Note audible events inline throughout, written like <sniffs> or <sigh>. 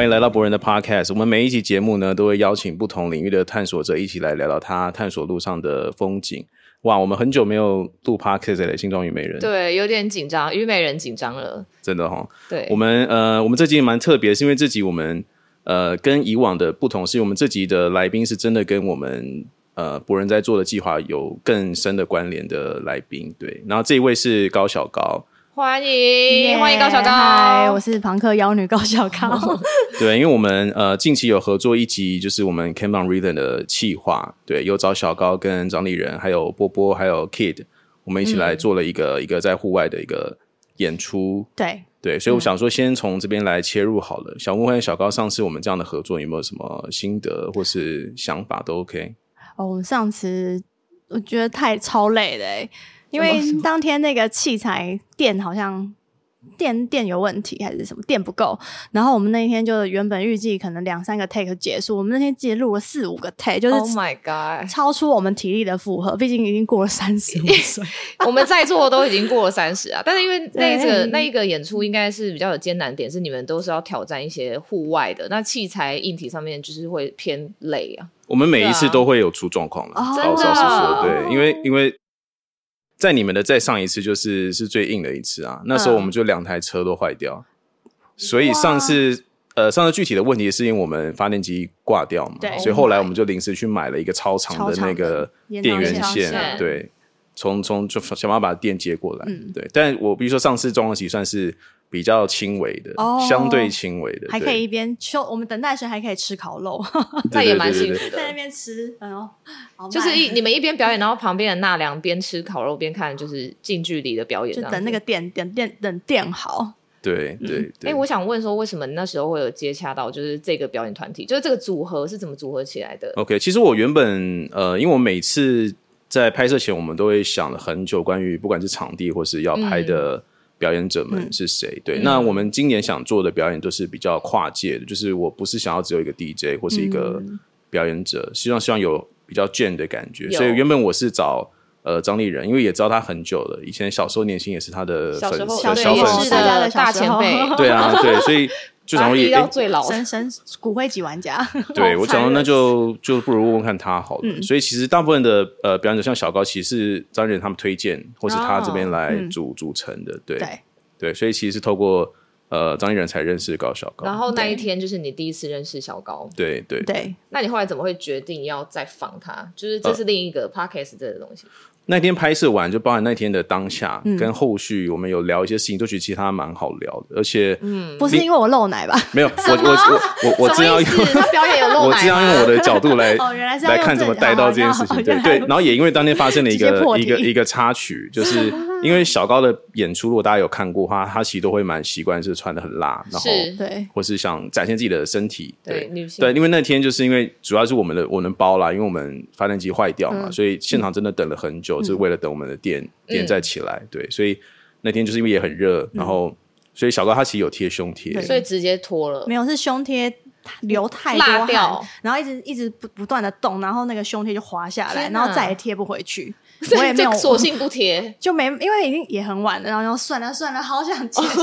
欢迎来到博人的 Podcast。我们每一集节目呢，都会邀请不同领域的探索者一起来聊聊他探索路上的风景。哇，我们很久没有录 Podcast 了，新装虞美人。对，有点紧张，虞美人紧张了。真的哈、哦。对，我们呃，我们这集蛮特别，是因为这集我们呃跟以往的不同，是我们这集的来宾是真的跟我们呃博人在做的计划有更深的关联的来宾。对，然后这一位是高小高。欢迎，欢迎高小高，嗨，我是朋克妖女高小高。<laughs> 对，因为我们呃近期有合作一集，就是我们 Came on Rhythm 的企划，对，有找小高跟张丽人，还有波波，还有 Kid，我们一起来做了一个、嗯、一个在户外的一个演出。对对，所以我想说，先从这边来切入好了。嗯、想问问小高，上次我们这样的合作有没有什么心得或是想法都 OK？哦，我们上次我觉得太超累了哎。因为当天那个器材电好像电电有问题还是什么电不够，然后我们那一天就原本预计可能两三个 take 结束，我们那天记得录了四五个 take，就是 Oh my God，超出我们体力的负荷，毕竟已经过了三十 <laughs> 五岁，我们在座都已经过了三十啊。但是因为 <laughs> 那个那一个演出应该是比较有艰难点，是你们都是要挑战一些户外的，那器材硬体上面就是会偏累啊。我们每一次都会有出状况的，啊、老实说，对，因为因为。在你们的再上一次就是是最硬的一次啊，那时候我们就两台车都坏掉，嗯，所以上次呃上次具体的问题是因为我们发电机挂掉嘛，对，所以后来我们就临时去买了一个超长的那个电源线，对，从从就想办法把电接过来，嗯，对，但我比如说上次装的起算是。比较轻微的，哦、相对轻微的，还可以一边休，我们等待时还可以吃烤肉，<laughs> 那也蛮幸福的。在那边吃，然后就是一你们一边表演，然后旁边的纳凉边吃烤肉边看，就是近距离的表演，就等那个电电电等电好。对对对。哎、欸，我想问说，为什么那时候会有接洽到就是这个表演团体？就是这个组合是怎么组合起来的？OK，其实我原本呃，因为我每次在拍摄前，我们都会想了很久，关于不管是场地或是要拍的、嗯。表演者们是谁？嗯、对，那我们今年想做的表演都是比较跨界的，就是我不是想要只有一个 DJ 或是一个表演者，嗯、希望希望有比较 Jam 的感觉。所以原本我是找呃张立人，因为也知道他很久了，以前小时候年轻也是他的粉丝，小粉丝的大前辈。对啊，对，所以。就想说也到最老神神 <laughs> 骨灰级玩家，对我想说那就就不如问问看他好了。嗯、所以其实大部分的呃表演者像小高，其实是张仁他们推荐，或是他这边来组、哦、组成的。对对，对，所以其实是透过呃张艺仁才认识高小高。然后那一天就是你第一次认识小高。对对对，对。那你后来怎么会决定要再访他？就是这是另一个 podcast 这个东西。呃那天拍摄完，就包含那天的当下跟后续，我们有聊一些事情，都觉得其实他蛮好聊的，而且，嗯，不是因为我露奶吧？没有，我我我我我正要用他表演有露奶，<laughs> 我正要用我的角度来 <laughs> 来看怎么带到这件事情，对对。然后也因为当天发生了一个一个一个插曲，就是因为小高的演出，如果大家有看过的话，他其实都会蛮习惯是穿的很辣，然后对，或是想展现自己的身体，对。对，因为那天就是因为主要是我们的我能包啦，因为我们发电机坏掉嘛，所以现场真的等了很久，就是为了等我们的。店店再起来，对，所以那天就是因为也很热，然后所以小高他其实有贴胸贴，所以直接脱了，没有是胸贴流太多汗，然后一直一直不不断的动，然后那个胸贴就滑下来，然后再也贴不回去，<laughs> 我也没有索性不贴，<laughs> 就没因为已经也很晚了，然后算了算了，好想结束，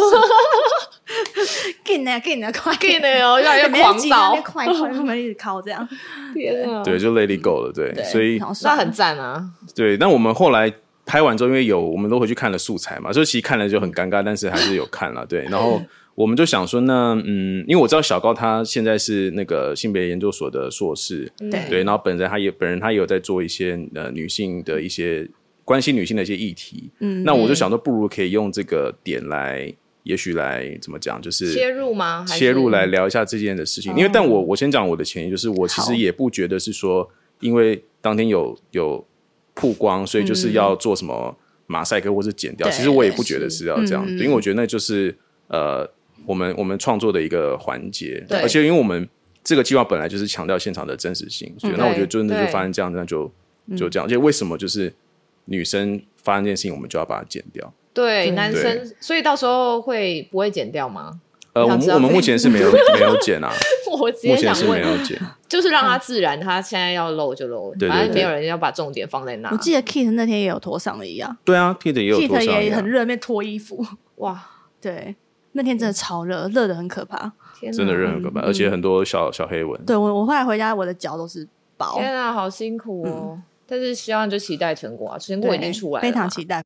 给你给呢快给呢哦，越来越狂躁，快快他们一直靠这样，天啊，对，就 Let it go 了，对，所以那很赞啊，对，那我们后来。拍完之后，因为有我们都回去看了素材嘛，所以其实看了就很尴尬，但是还是有看了。对，然后我们就想说，那嗯，因为我知道小高他现在是那个性别研究所的硕士，对。对，然后本人他也本人他也有在做一些呃女性的一些关心女性的一些议题，嗯，那我就想说，不如可以用这个点来，也许来怎么讲，就是切入吗？切入来聊一下这件的事情，因为但我我先讲我的前提，就是我其实也不觉得是说，因为当天有有。曝光，所以就是要做什么马赛克或是剪掉。其实我也不觉得是要这样，因为我觉得那就是呃，我们我们创作的一个环节。而且因为我们这个计划本来就是强调现场的真实性，所以那我觉得真的就发生这样，那就就这样。而且为什么就是女生发生这件事情，我们就要把它剪掉？对，男生，所以到时候会不会剪掉吗？呃，我们我们目前是没有 <laughs> 没有剪啊，<laughs> 我直接想问，没有剪，<laughs> 就是让它自然，他现在要露就露，反正没有人要把重点放在那。我记得 Kit 那天也有脱上了一样，对啊，Kit 也有脱上，也很热，那边脱衣服，哇，对，那天真的超热，热的很可怕，真的热很可怕，而且很多小小黑纹。对我，我后来回家，我的脚都是包。天啊，好辛苦哦！但是希望就期待成果啊，成果已经出来了，非常期待。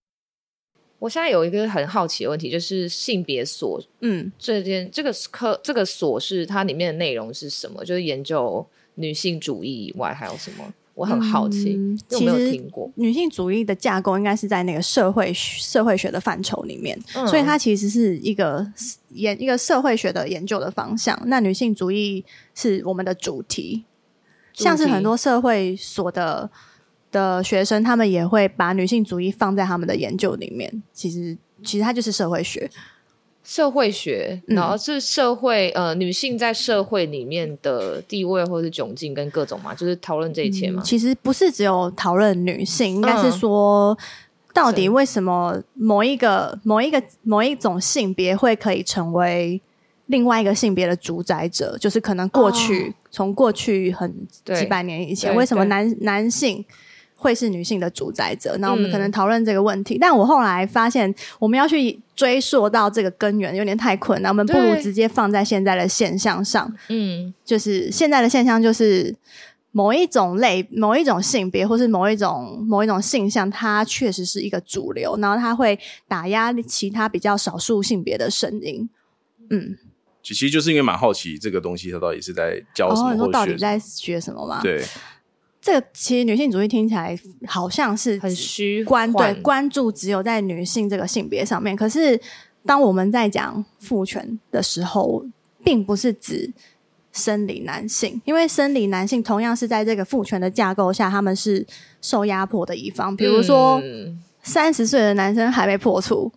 我现在有一个很好奇的问题，就是性别锁，嗯，这件这个科这个锁是它里面的内容是什么？就是研究女性主义以外还有什么？我很好奇，嗯、有没有听过？女性主义的架构应该是在那个社会社会学的范畴里面，嗯、所以它其实是一个研一个社会学的研究的方向。那女性主义是我们的主题，主题像是很多社会所的。的学生，他们也会把女性主义放在他们的研究里面。其实，其实它就是社会学，社会学，然后是社会、嗯、呃，女性在社会里面的地位或是窘境跟各种嘛，就是讨论这一切嘛、嗯。其实不是只有讨论女性，应该是说，到底为什么某一个、某一个、某一种性别会可以成为另外一个性别的主宰者？就是可能过去从、哦、过去很几百年以前，为什么男男性？会是女性的主宰者，那我们可能讨论这个问题。嗯、但我后来发现，我们要去追溯到这个根源有点太困难，我们不如直接放在现在的现象上。嗯，就是现在的现象就是某一种类、某一种性别，或是某一种某一种性向，它确实是一个主流，然后它会打压其他比较少数性别的声音。嗯，其实就是因为蛮好奇这个东西，它到底是在教什么，到底在学什么吗？对。这个其实女性主义听起来好像是很虚关，对，关注只有在女性这个性别上面。可是当我们在讲父权的时候，并不是指生理男性，因为生理男性同样是在这个父权的架构下，他们是受压迫的一方。比如说，三十岁的男生还被破处，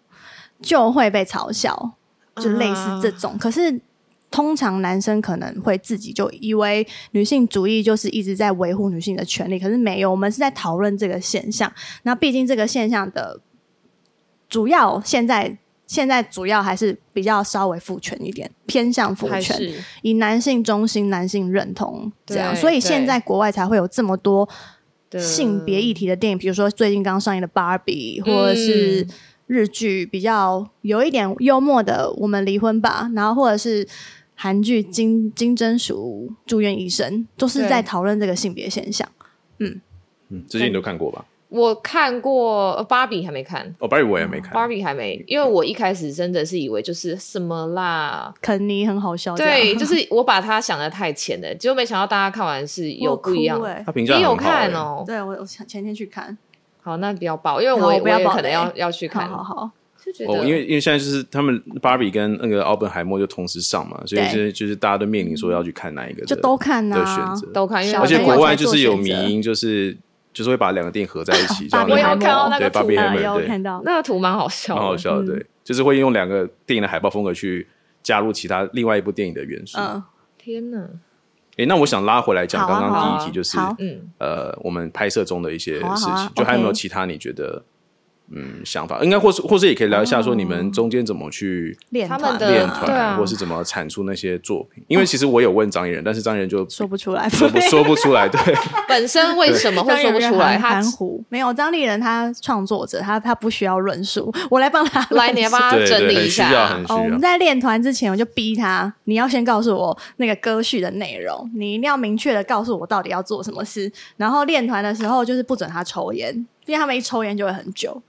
就会被嘲笑，就类似这种。可是。通常男生可能会自己就以为女性主义就是一直在维护女性的权利，可是没有，我们是在讨论这个现象。那毕竟这个现象的主要现在现在主要还是比较稍微父权一点，偏向父权，以男性中心、男性认同这样，所以现在国外才会有这么多性别议题的电影，比如说最近刚上映的《芭比》，或者是日剧比较有一点幽默的《我们离婚吧》，然后或者是。韩剧《金金针淑住院医生》都是在讨论这个性别现象。嗯嗯，这些你都看过吧？我看过，芭比还没看。哦，芭比我也没看。芭比还没，因为我一开始真的是以为就是什么啦，肯尼很好笑。对，就是我把它想的太浅了，结果没想到大家看完是有不一样。他评价你有看哦？对，我我前天去看。好，那不要爆，因为我我也可能要要去看。好好。哦，因为因为现在就是他们芭比跟那个奥本海默就同时上嘛，所以就是就是大家都面临说要去看哪一个，就都看的选择。都看，而且国外就是有迷因，就是就是会把两个电影合在一起，这样。我有看到那个图，有看到。那个图蛮好笑，蛮好笑的，对，就是会用两个电影的海报风格去加入其他另外一部电影的元素。嗯，天哪！哎，那我想拉回来讲刚刚第一题，就是嗯。呃，我们拍摄中的一些事情，就还有没有其他你觉得？嗯，想法应该或是或是也可以聊一下，说你们中间怎么去练他们的练团，或是怎么产出那些作品。因为其实我有问张艺人，但是张艺人就说不出来，<laughs> 说不说不出来。对，<laughs> 本身为什么会说不出来？含糊。没有张立人，他创作者，他他不需要论述，我来帮他 <laughs> 来，你要帮他整理一下。哦，我们在练团之前，我就逼他，你要先告诉我那个歌序的内容，你一定要明确的告诉我到底要做什么事。然后练团的时候，就是不准他抽烟，因为他们一抽烟就会很久。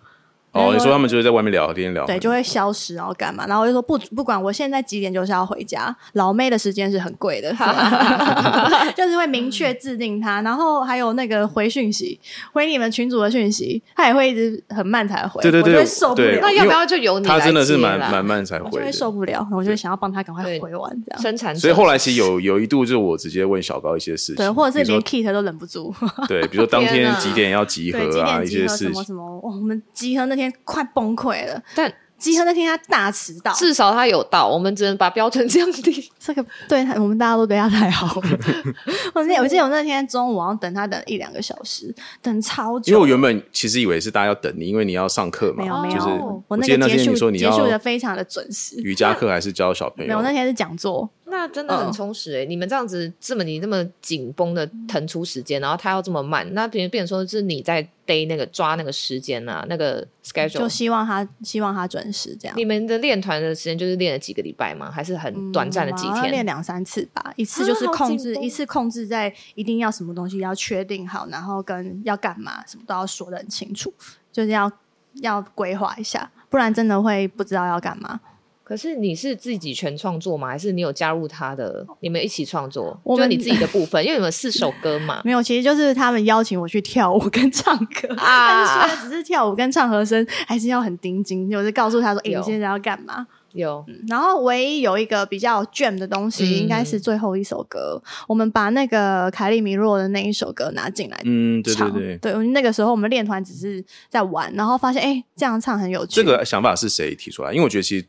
哦，你说他们就是在外面聊天聊，对，就会消失，然后干嘛？然后我就说不不管，我现在几点就是要回家。老妹的时间是很贵的，<laughs> 就是会明确制定他。然后还有那个回讯息，回你们群主的讯息，他也会一直很慢才回，对对对，我就会受不了。那要不要就由你？他真的是蛮蛮慢才回，我就会受不了，我就会想要帮他赶快回完这样。生产，所以后来其实有有一度就是我直接问小高一些事情，对，或者是连 Kit 都忍不住，对，比如说当天几点要集合啊，一些事情，什么什么，我们集合那天快崩溃。了，但集合那天他大迟到，至少他有到，我们只能把标准降低。<laughs> 这个对他，我们大家都对他太好了。<laughs> 我记得，我记得我那天中午，然后等他等一两个小时，等超久。因为我原本其实以为是大家要等你，因为你要上课嘛。没有没有，就是我那个结束结束的非常的准时。瑜伽课还是教小朋友？没有，那天是讲座。那真的很充实哎、欸！嗯、你们这样子这么你这么紧绷的腾出时间，然后他要这么慢，那别人变成说是你在逮那个抓那个时间啊，那个 schedule 就希望他希望他准时这样。你们的练团的时间就是练了几个礼拜吗？还是很短暂的几天？练两、嗯、三次吧，一次就是控制，啊、一次控制在一定要什么东西要确定好，然后跟要干嘛什么都要说的很清楚，就是要要规划一下，不然真的会不知道要干嘛。可是你是自己全创作吗？还是你有加入他的？你们一起创作？我们就你自己的部分，因为你们四首歌嘛。没有，其实就是他们邀请我去跳舞跟唱歌啊。但是虽然只是跳舞跟唱和声，还是要很盯紧，就是告诉他说：“哎、欸，你现在要干嘛？”有、嗯。然后唯一有一个比较 jam 的东西，应该是最后一首歌。嗯、我们把那个凯利米洛的那一首歌拿进来，嗯，对对对。对，那个时候我们练团只是在玩，然后发现哎、欸，这样唱很有趣。这个想法是谁提出来？因为我觉得其实。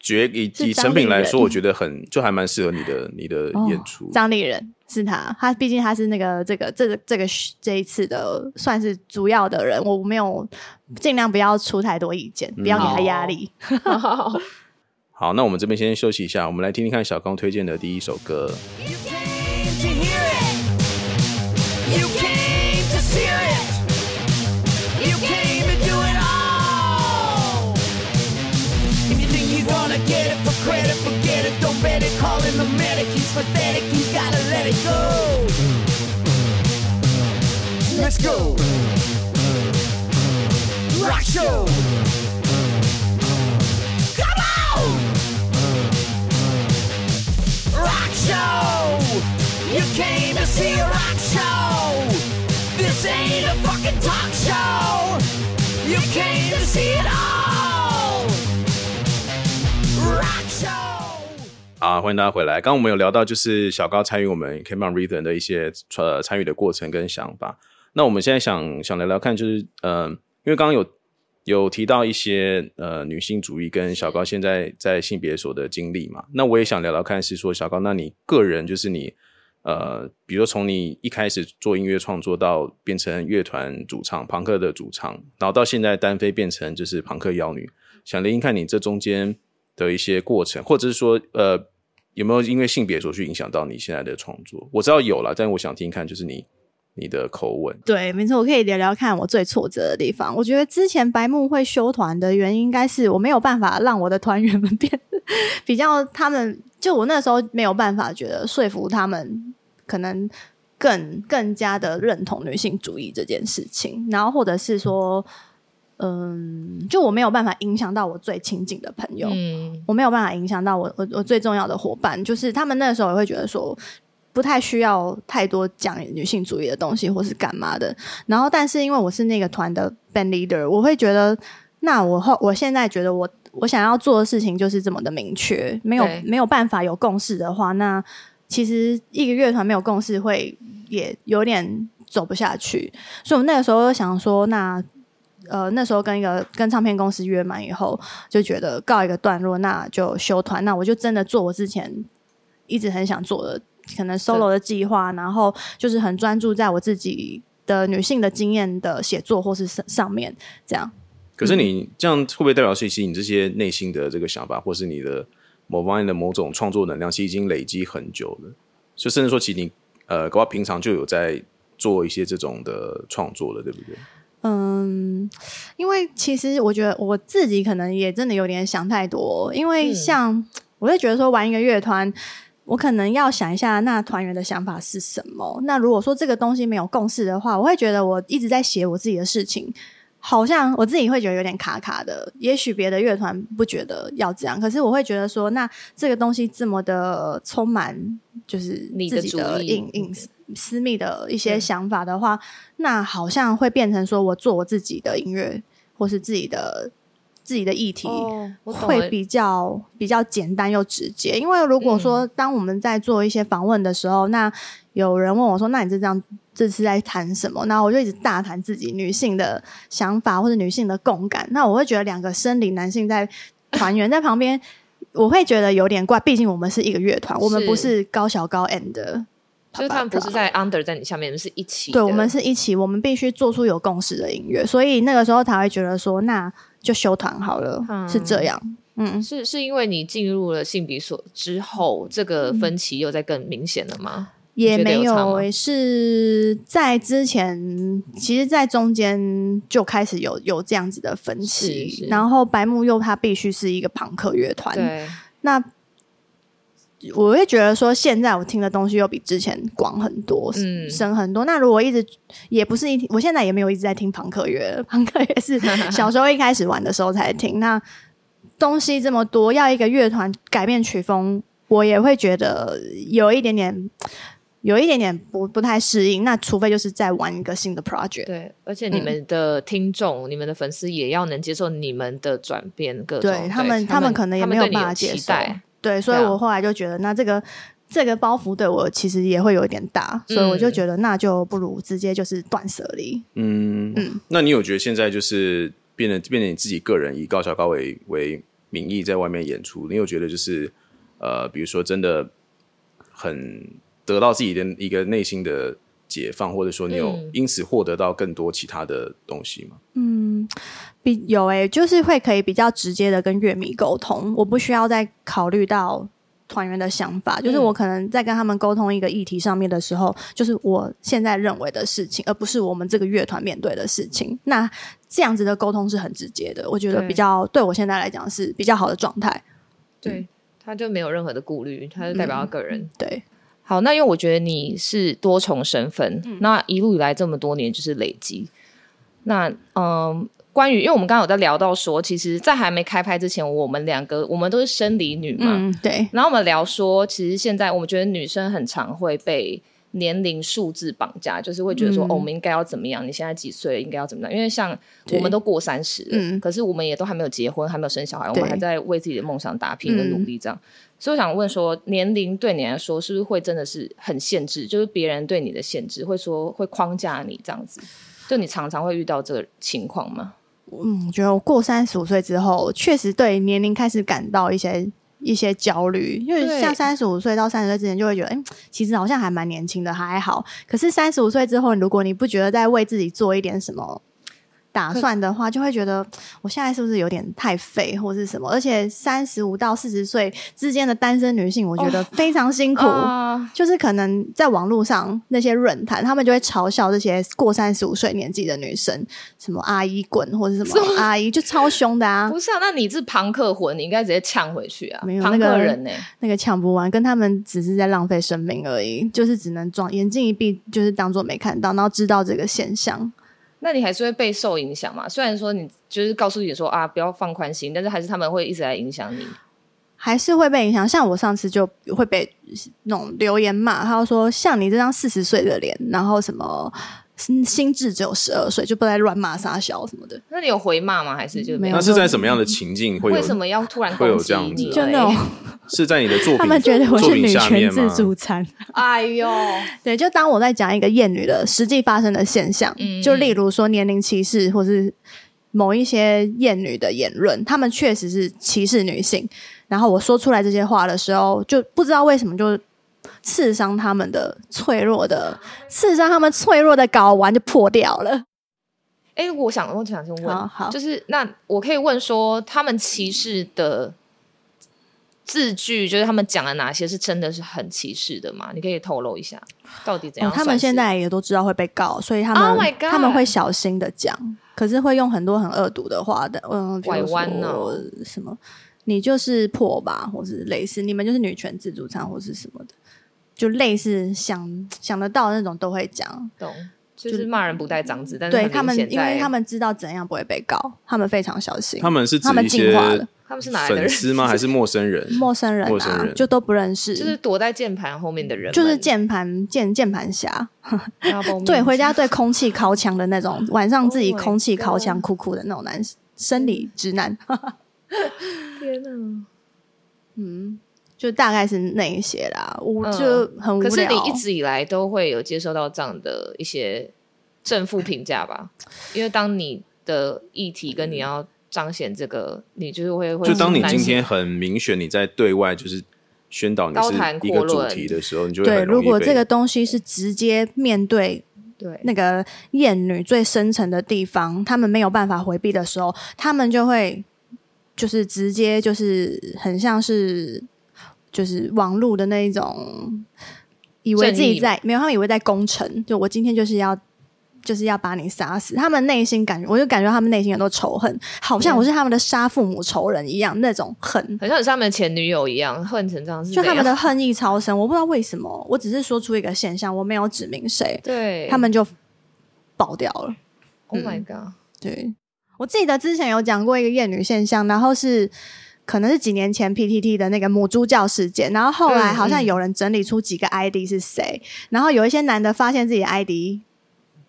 觉以以成品来说，我觉得很就还蛮适合你的 <laughs> 你的演出。张立人是他，他毕竟他是那个这个这个这个这一次的算是主要的人，我没有尽量不要出太多意见，不要给他压力。好，<laughs> 那我们这边先休息一下，我们来听听看小刚推荐的第一首歌。Regret it, forget it, don't bet it. Calling the medic, he's pathetic, he's gotta let it go. Let's go. Rock show. Come on! Rock show! You came to see a rock show! This ain't a fucking talk show! You came to see it all! 啊，欢迎大家回来。刚刚我们有聊到，就是小高参与我们 Camp on Rhythm 的一些呃参与的过程跟想法。那我们现在想想聊聊看，就是呃，因为刚刚有有提到一些呃女性主义跟小高现在在性别所的经历嘛。那我也想聊聊看，是说小高，那你个人就是你呃，比如说从你一开始做音乐创作到变成乐团主唱、朋克的主唱，然后到现在单飞变成就是朋克妖女，想聆听看你这中间。的一些过程，或者是说，呃，有没有因为性别所去影响到你现在的创作？我知道有了，但我想听看，就是你你的口吻。对，没错，我可以聊聊看我最挫折的地方。我觉得之前白木会休团的原因，应该是我没有办法让我的团员们 <laughs> 变比较，他们就我那时候没有办法觉得说服他们，可能更更加的认同女性主义这件事情，然后或者是说。嗯，就我没有办法影响到我最亲近的朋友，嗯，我没有办法影响到我我我最重要的伙伴，就是他们那个时候也会觉得说不太需要太多讲女性主义的东西或是干嘛的。然后，但是因为我是那个团的 band leader，我会觉得，那我后我现在觉得我我想要做的事情就是这么的明确，没有没有办法有共识的话，那其实一个乐团没有共识会也有点走不下去。所以我那个时候想说，那。呃，那时候跟一个跟唱片公司约满以后，就觉得告一个段落，那就休团。那我就真的做我之前一直很想做的，可能 solo 的计划，然后就是很专注在我自己的女性的经验的写作或是上上面这样。可是你这样会不会代表是其实你这些内心的这个想法，或是你的某方面的某种创作能量，其实已经累积很久了？就甚至说，其实你呃，搞不好平常就有在做一些这种的创作了，对不对？嗯，因为其实我觉得我自己可能也真的有点想太多，因为像我会觉得说玩一个乐团，我可能要想一下那团员的想法是什么。那如果说这个东西没有共识的话，我会觉得我一直在写我自己的事情，好像我自己会觉得有点卡卡的。也许别的乐团不觉得要这样，可是我会觉得说，那这个东西这么的充满，就是自己的隐隐。私密的一些想法的话，嗯、那好像会变成说我做我自己的音乐，或是自己的自己的议题，哦、会比较比较简单又直接。因为如果说当我们在做一些访问的时候，嗯、那有人问我说：“那你这这样这次在谈什么？”那我就一直大谈自己女性的想法或者女性的共感。那我会觉得两个生理男性在团员 <laughs> 在旁边，我会觉得有点怪。毕竟我们是一个乐团，我们不是高小高 and。就是他们不是在 under 在你下面，是一起。对，我们是一起，我们必须做出有共识的音乐，所以那个时候才会觉得说，那就休团好了，嗯、是这样。嗯，是是因为你进入了性比所之后，这个分歧又在更明显了吗？也没有，是在之前，其实，在中间就开始有有这样子的分歧。然后白木又他必须是一个朋克乐团，对。那我会觉得说，现在我听的东西又比之前广很多，嗯，深很多。那如果一直也不是一，我现在也没有一直在听朋克乐，<laughs> 朋克乐是 <laughs> 小时候一开始玩的时候才听。那东西这么多，要一个乐团改变曲风，我也会觉得有一点点。有一点点不不太适应，那除非就是在玩一个新的 project。对，而且你们的听众、嗯、你们的粉丝也要能接受你们的转变，各种对他们，他们可能也没有办法接受。对，所以我后来就觉得，那这个这个包袱对我其实也会有一点大，所以我就觉得那就不如直接就是断舍离。嗯嗯，那你有觉得现在就是变得变得你自己个人以高桥高为为名义在外面演出，你有觉得就是呃，比如说真的很。得到自己的一个内心的解放，或者说你有因此获得到更多其他的东西吗？嗯，比有诶、欸，就是会可以比较直接的跟乐迷沟通，我不需要再考虑到团员的想法，就是我可能在跟他们沟通一个议题上面的时候，就是我现在认为的事情，而不是我们这个乐团面对的事情。那这样子的沟通是很直接的，我觉得比较对，对我现在来讲是比较好的状态。对，他就没有任何的顾虑，他就代表他个人、嗯、对。好，那因为我觉得你是多重身份，嗯、那一路以来这么多年就是累积。那嗯，关于因为我们刚刚有在聊到说，其实，在还没开拍之前，我们两个我们都是生理女嘛，嗯、对。然后我们聊说，其实现在我们觉得女生很常会被年龄数字绑架，就是会觉得说，嗯、哦，我们应该要怎么样？你现在几岁？应该要怎么样？因为像我们都过三十，嗯，可是我们也都还没有结婚，还没有生小孩，我们还在为自己的梦想打拼跟努力这样。嗯所以我想问说，年龄对你来说是不是会真的是很限制？就是别人对你的限制，会说会框架你这样子？就你常常会遇到这个情况吗？嗯，我觉得我过三十五岁之后，确实对年龄开始感到一些一些焦虑，因为像三十五岁到三十岁之前，就会觉得，哎、欸，其实好像还蛮年轻的，还好。可是三十五岁之后，如果你不觉得在为自己做一点什么？打算的话，就会觉得我现在是不是有点太废，或是什么？而且三十五到四十岁之间的单身女性，我觉得非常辛苦。哦、就是可能在网络上那些论坛，他们就会嘲笑这些过三十五岁年纪的女生，什么阿姨滚，或者什么阿姨，就超凶的啊！不是啊，那你是庞克魂，你应该直接呛回去啊！没有那个人呢、欸，那个呛不完，跟他们只是在浪费生命而已，就是只能装眼睛一闭，就是当做没看到，然后知道这个现象。那你还是会被受影响嘛？虽然说你就是告诉你说啊，不要放宽心，但是还是他们会一直来影响你，还是会被影响。像我上次就会被那种留言骂，他说像你这张四十岁的脸，然后什么心智只有十二岁，就不再乱骂撒小什么的。那你有回骂吗？还是就没有？那是在什么样的情境会有？为什么要突然会有这样子？就那种。是在你的作品，他们觉得我是女权自助餐。哎呦，<laughs> 对，就当我在讲一个厌女的实际发生的现象，嗯、就例如说年龄歧视，或是某一些厌女的言论，他们确实是歧视女性。然后我说出来这些话的时候，就不知道为什么就刺伤他们的脆弱的，刺伤他们脆弱的睾丸就破掉了。哎、欸，我想，我想先问，好，好就是那我可以问说，他们歧视的。字句就是他们讲了哪些是真的是很歧视的吗？你可以透露一下，到底怎样、哦？他们现在也都知道会被告，所以他们、oh、他们会小心的讲，可是会用很多很恶毒的话的，嗯，拐弯呢？什么？你就是破吧，或是类似，你们就是女权自助餐，或是什么的，就类似想想得到的那种都会讲，懂？就是骂人不带脏字，但是对他们，因为他们知道怎样不会被告，他们非常小心。他们是他们进化了。他们是哪来的人？粉丝吗？还是陌生人？<laughs> 陌生人，陌生人就都不认识，就是躲在键盘后面的人，就是键盘键键盘侠。<laughs> 对，回家对空气靠墙的那种，晚上自己空气靠墙酷酷的那种男生理直男。<laughs> 天哪！嗯，就大概是那一些啦。我就很无聊。可是你一直以来都会有接收到这样的一些正负评价吧？因为当你的议题跟你要。彰显这个，你就是会会。就当你今天很明显，你在对外就是宣导你是一个主题的时候，你就会对。如果这个东西是直接面对对那个艳女最深层的地方，他们没有办法回避的时候，他们就会就是直接就是很像是就是网络的那一种，以为自己在没有，他们以为在攻城，就我今天就是要。就是要把你杀死，他们内心感觉，我就感觉他们内心很多仇恨，好像我是他们的杀父母仇人一样，那种恨，很像是他们的前女友一样，恨成这样子。就他们的恨意超深，我不知道为什么，我只是说出一个现象，我没有指明谁，对，他们就爆掉了。Oh my god！、嗯、对，我记得之前有讲过一个厌女现象，然后是可能是几年前 PTT 的那个母猪教事件，然后后来好像有人整理出几个 ID 是谁，嗯嗯然后有一些男的发现自己的 ID。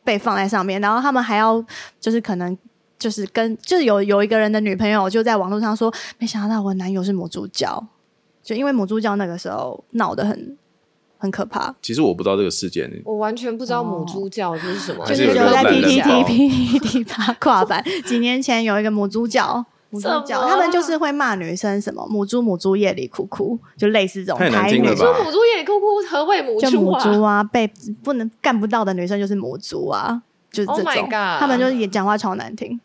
被放在上面，然后他们还要就是可能就是跟就是有有一个人的女朋友就在网络上说，没想到我男友是母猪教，就因为母猪教那个时候闹得很很可怕。其实我不知道这个事件，我完全不知道母猪教这是什么，就是有在 PTT PTT 八卦版，几年前有一个母猪教。母猪叫，他们就是会骂女生什么母猪母猪夜里哭哭，就类似这种台语。母猪母猪夜里哭哭，何谓母猪啊？就母猪啊，被不能干不到的女生就是母猪啊，就是这种。Oh my God，他们就是也讲话超难听。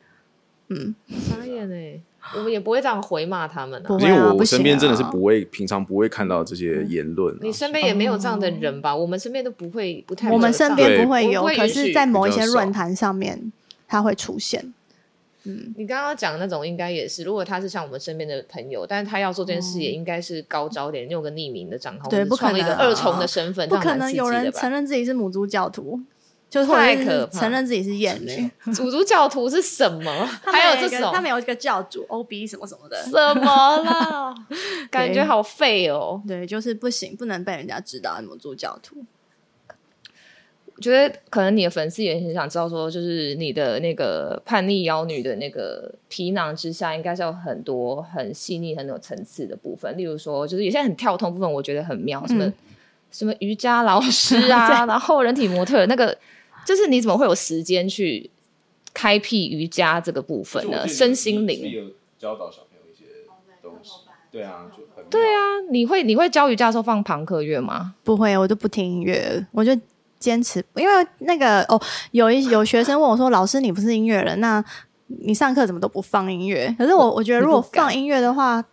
嗯，傻眼哎，我们也不会这样回骂他们啊，啊因为我身边真的是不会，平常不会看到这些言论啊。你身边也没有这样的人吧？我们身边都不会，不太。我们身边不会有，可是在某一些论坛上面，它会出现。嗯，你刚刚讲的那种应该也是，如果他是像我们身边的朋友，但是他要做这件事，也应该是高招点，用个匿名的账号，对，不可能一个二重的身份，不可能有人承认自己是母猪教徒，就是太可怕，承认自己是厌女。<laughs> 母猪教徒是什么？<laughs> 还有这种，他们有一个教主，OB 什么什么的，什么啦？<laughs> 感觉好废哦。对，就是不行，不能被人家知道母猪教徒。我觉得可能你的粉丝也很想知道，说就是你的那个叛逆妖女的那个皮囊之下，应该是有很多很细腻、很有层次的部分。例如说，就是有些很跳通部分，我觉得很妙，什么、嗯、什么瑜伽老师啊，<laughs> 然后人体模特那个，就是你怎么会有时间去开辟瑜伽这个部分呢？身心灵有教导小朋友一些东西，对啊，就很对啊。你会你会教瑜伽的时候放庞克乐吗？不会，我就不听音乐，我就。坚持，因为那个哦，有一有学生问我说：“老师，你不是音乐人，那你上课怎么都不放音乐？”可是我我觉得，如果放音乐的话，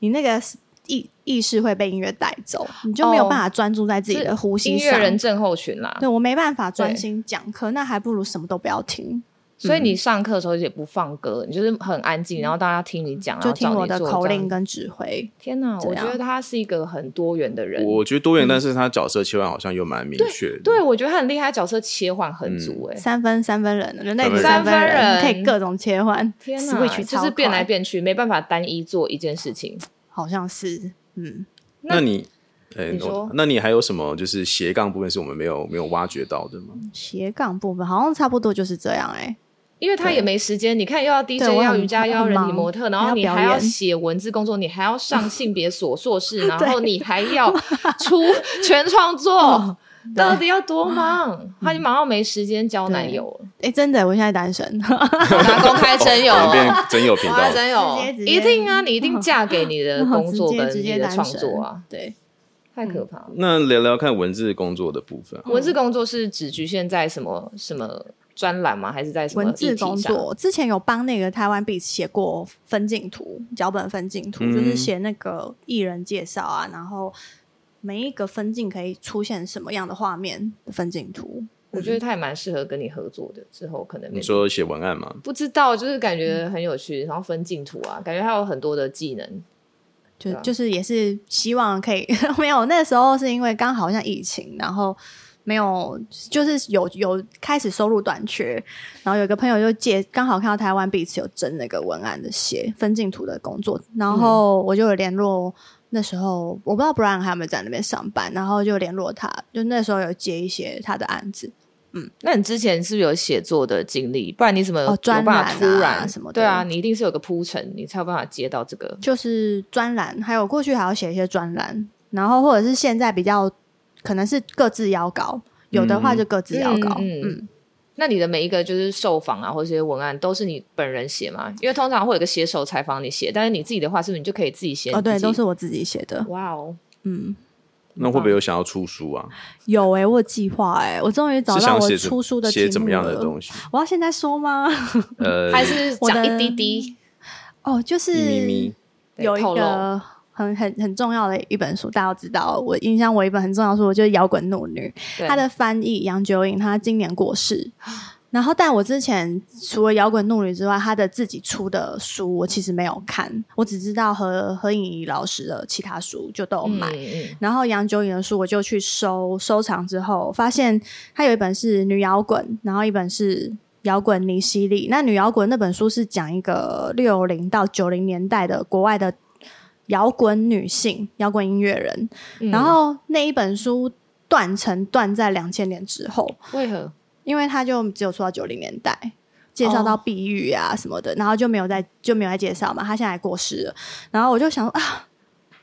你，你那个意意识会被音乐带走，你就没有办法专注在自己的呼吸上。音乐人症候群啦，对，我没办法专心讲课，那还不如什么都不要听。所以你上课的时候也不放歌，你就是很安静，然后大家听你讲，就听我的口令跟指挥。天哪，我觉得他是一个很多元的人。我觉得多元，但是他角色切换好像又蛮明确。对，我觉得他很厉害，角色切换很足。哎，三分三分人，人类三分人可以各种切换。天哪，就是变来变去，没办法单一做一件事情。好像是，嗯。那你，你说，那你还有什么就是斜杠部分是我们没有没有挖掘到的吗？斜杠部分好像差不多就是这样，哎。因为他也没时间，你看又要 DJ，又要瑜伽，又要人体模特，然后你还要写文字工作，你还要上性别所硕士，<laughs> 然后你还要出 <laughs> 全创作，到底要多忙？他已经忙到没时间交男友了。哎，真的，我现在单身，<laughs> 拿公开征友，真友频道，真友，一定啊，你一定嫁给你的工作跟你的创作啊，对，太可怕了。那聊聊看文字工作的部分，文字工作是只局限在什么什么？专栏吗？还是在什么文字工作？之前有帮那个台湾 Beats 写过分镜图，脚本分镜图，嗯、就是写那个艺人介绍啊，然后每一个分镜可以出现什么样的画面的分镜图。我觉得他也蛮适合跟你合作的，之后可能你说写文案吗？不知道，就是感觉很有趣，然后分镜图啊，感觉他有很多的技能，就就是也是希望可以 <laughs> 没有那时候是因为刚好像疫情，然后。没有，就是有有开始收入短缺，然后有一个朋友就借，刚好看到台湾 Beats 有征那个文案的写分镜图的工作，然后我就有联络，那时候我不知道 Brian 还有没有在那边上班，然后就联络他，就那时候有接一些他的案子。嗯，那你之前是不是有写作的经历？不然你怎么有办法突然什么的？对啊，你一定是有个铺陈，你才有办法接到这个。就是专栏，还有过去还要写一些专栏，然后或者是现在比较。可能是各自邀稿，有的话就各自邀稿。嗯，嗯，嗯，那你的每一个就是受访啊，或者这些文案都是你本人写吗？因为通常会有个写手采访你写，但是你自己的话，是不是你就可以自己写？哦，对，都是我自己写的。哇哦，嗯，那会不会有想要出书啊？有哎、欸，我有计划哎，我终于找到我出书的写怎么样的东西？我要现在说吗？呃，还是讲一滴滴？哦，就是有一个很很很重要的一本书，大家都知道。我印象我一本很重要的书就是《摇滚怒女》，她的翻译杨九影，她今年过世。然后，但我之前除了《摇滚怒女》之外，她的自己出的书我其实没有看，我只知道何何颖仪老师的其他书就都有买。嗯嗯、然后杨九影的书我就去收收藏，之后发现她有一本是女摇滚，然后一本是摇滚尼西利。那女摇滚那本书是讲一个六零到九零年代的国外的摇滚女性摇滚音乐人，嗯、然后那一本书断层断在两千年之后，为何？因为他就只有说到九零年代，介绍到碧玉啊什么的，oh. 然后就没有再就没有再介绍嘛。他现在过世了，然后我就想啊，